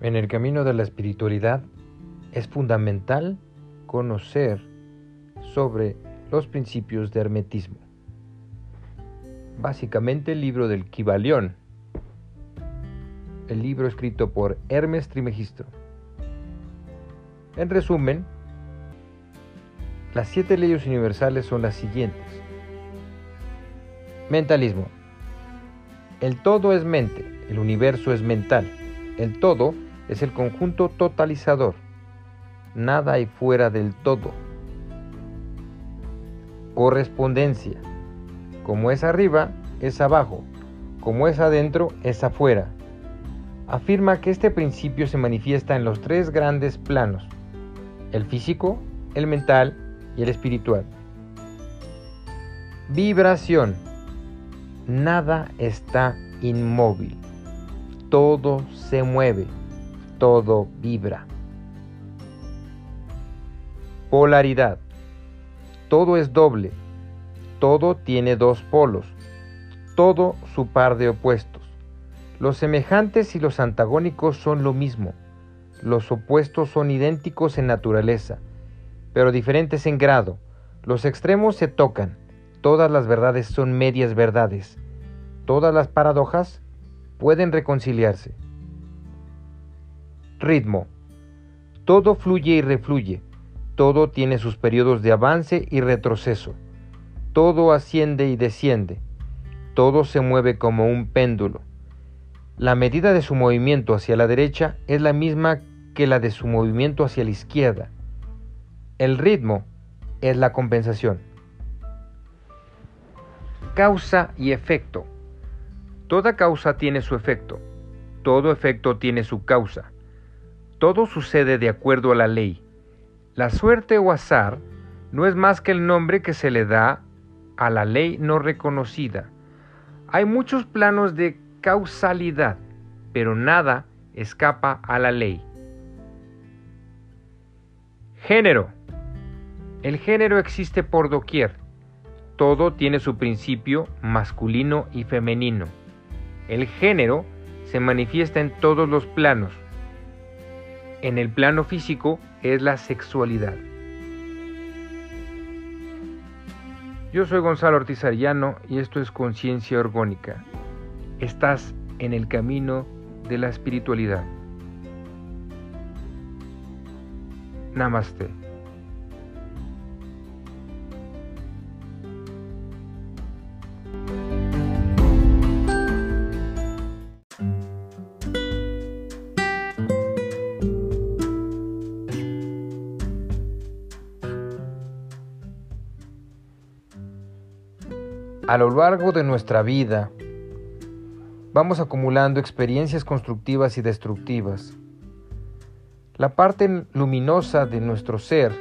En el camino de la espiritualidad es fundamental conocer sobre los principios de hermetismo. Básicamente el libro del Kibalión, el libro escrito por Hermes Trimegistro. En resumen, las siete leyes universales son las siguientes. Mentalismo. El todo es mente, el universo es mental. El todo es el conjunto totalizador. Nada hay fuera del todo. Correspondencia. Como es arriba, es abajo. Como es adentro, es afuera. Afirma que este principio se manifiesta en los tres grandes planos, el físico, el mental y el espiritual. Vibración. Nada está inmóvil. Todo se mueve todo vibra. Polaridad. Todo es doble. Todo tiene dos polos. Todo su par de opuestos. Los semejantes y los antagónicos son lo mismo. Los opuestos son idénticos en naturaleza, pero diferentes en grado. Los extremos se tocan. Todas las verdades son medias verdades. Todas las paradojas pueden reconciliarse. Ritmo. Todo fluye y refluye. Todo tiene sus periodos de avance y retroceso. Todo asciende y desciende. Todo se mueve como un péndulo. La medida de su movimiento hacia la derecha es la misma que la de su movimiento hacia la izquierda. El ritmo es la compensación. Causa y efecto. Toda causa tiene su efecto. Todo efecto tiene su causa. Todo sucede de acuerdo a la ley. La suerte o azar no es más que el nombre que se le da a la ley no reconocida. Hay muchos planos de causalidad, pero nada escapa a la ley. Género. El género existe por doquier. Todo tiene su principio masculino y femenino. El género se manifiesta en todos los planos, en el plano físico es la sexualidad. Yo soy Gonzalo Ortiz Arellano y esto es Conciencia Orgónica. Estás en el camino de la espiritualidad. Namaste. A lo largo de nuestra vida, vamos acumulando experiencias constructivas y destructivas. La parte luminosa de nuestro ser,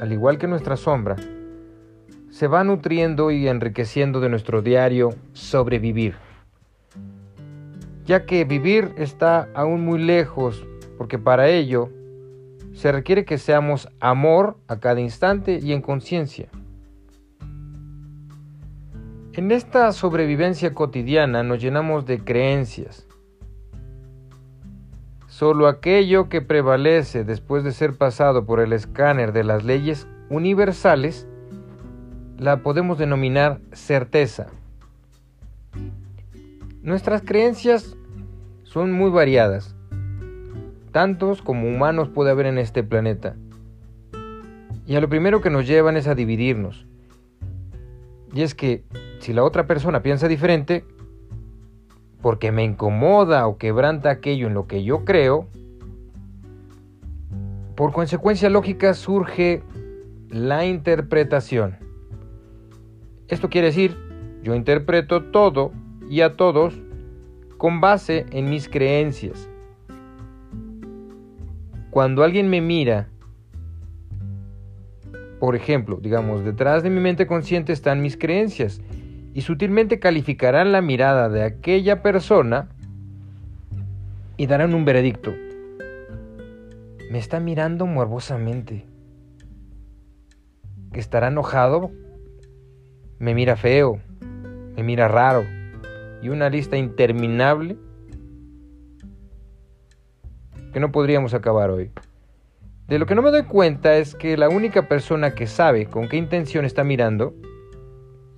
al igual que nuestra sombra, se va nutriendo y enriqueciendo de nuestro diario sobrevivir. Ya que vivir está aún muy lejos, porque para ello se requiere que seamos amor a cada instante y en conciencia. En esta sobrevivencia cotidiana nos llenamos de creencias. Solo aquello que prevalece después de ser pasado por el escáner de las leyes universales la podemos denominar certeza. Nuestras creencias son muy variadas. Tantos como humanos puede haber en este planeta. Y a lo primero que nos llevan es a dividirnos. Y es que si la otra persona piensa diferente, porque me incomoda o quebranta aquello en lo que yo creo, por consecuencia lógica surge la interpretación. Esto quiere decir, yo interpreto todo y a todos con base en mis creencias. Cuando alguien me mira por ejemplo, digamos, detrás de mi mente consciente están mis creencias y sutilmente calificarán la mirada de aquella persona y darán un veredicto. Me está mirando morbosamente. ¿Estará enojado? Me mira feo, me mira raro y una lista interminable porque no podríamos acabar hoy. De lo que no me doy cuenta es que la única persona que sabe con qué intención está mirando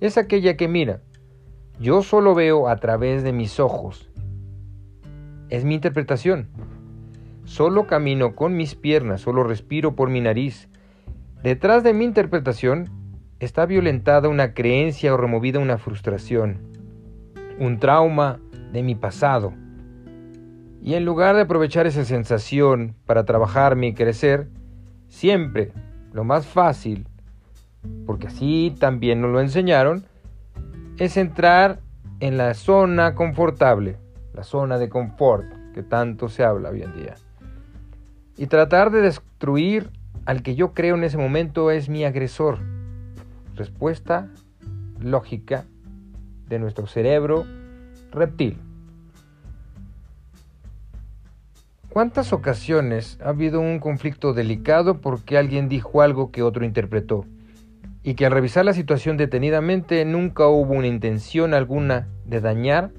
es aquella que mira. Yo solo veo a través de mis ojos. Es mi interpretación. Solo camino con mis piernas, solo respiro por mi nariz. Detrás de mi interpretación está violentada una creencia o removida una frustración, un trauma de mi pasado. Y en lugar de aprovechar esa sensación para trabajarme y crecer, siempre lo más fácil, porque así también nos lo enseñaron, es entrar en la zona confortable, la zona de confort que tanto se habla hoy en día. Y tratar de destruir al que yo creo en ese momento es mi agresor. Respuesta lógica de nuestro cerebro reptil. ¿Cuántas ocasiones ha habido un conflicto delicado porque alguien dijo algo que otro interpretó? Y que al revisar la situación detenidamente nunca hubo una intención alguna de dañar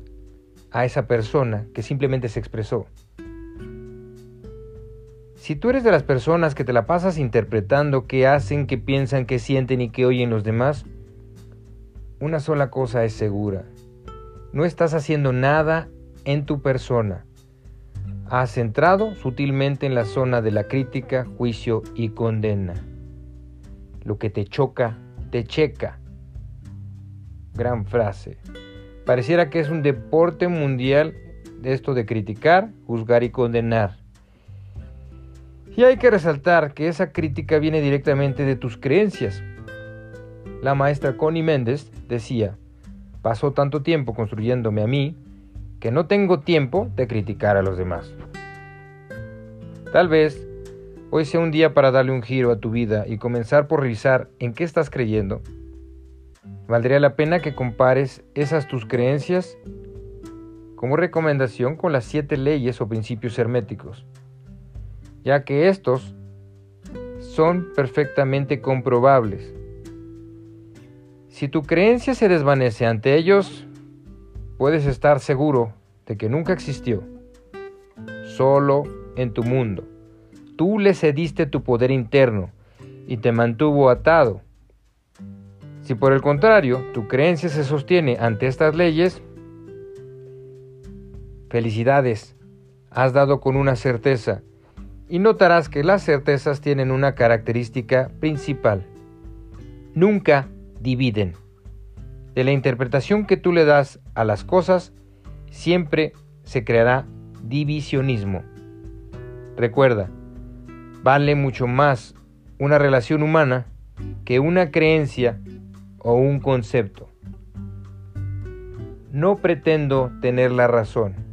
a esa persona que simplemente se expresó. Si tú eres de las personas que te la pasas interpretando qué hacen, qué piensan, qué sienten y qué oyen los demás, una sola cosa es segura. No estás haciendo nada en tu persona. Has entrado sutilmente en la zona de la crítica, juicio y condena. Lo que te choca, te checa. Gran frase. Pareciera que es un deporte mundial esto de criticar, juzgar y condenar. Y hay que resaltar que esa crítica viene directamente de tus creencias. La maestra Connie Méndez decía, pasó tanto tiempo construyéndome a mí que no tengo tiempo de criticar a los demás. Tal vez hoy sea un día para darle un giro a tu vida y comenzar por revisar en qué estás creyendo. Valdría la pena que compares esas tus creencias como recomendación con las siete leyes o principios herméticos ya que estos son perfectamente comprobables. Si tu creencia se desvanece ante ellos, puedes estar seguro de que nunca existió, solo en tu mundo. Tú le cediste tu poder interno y te mantuvo atado. Si por el contrario tu creencia se sostiene ante estas leyes, felicidades, has dado con una certeza y notarás que las certezas tienen una característica principal. Nunca dividen. De la interpretación que tú le das a las cosas, siempre se creará divisionismo. Recuerda, vale mucho más una relación humana que una creencia o un concepto. No pretendo tener la razón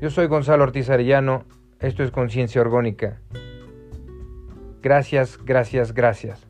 yo soy Gonzalo Ortiz Arellano, esto es Conciencia Orgónica. Gracias, gracias, gracias.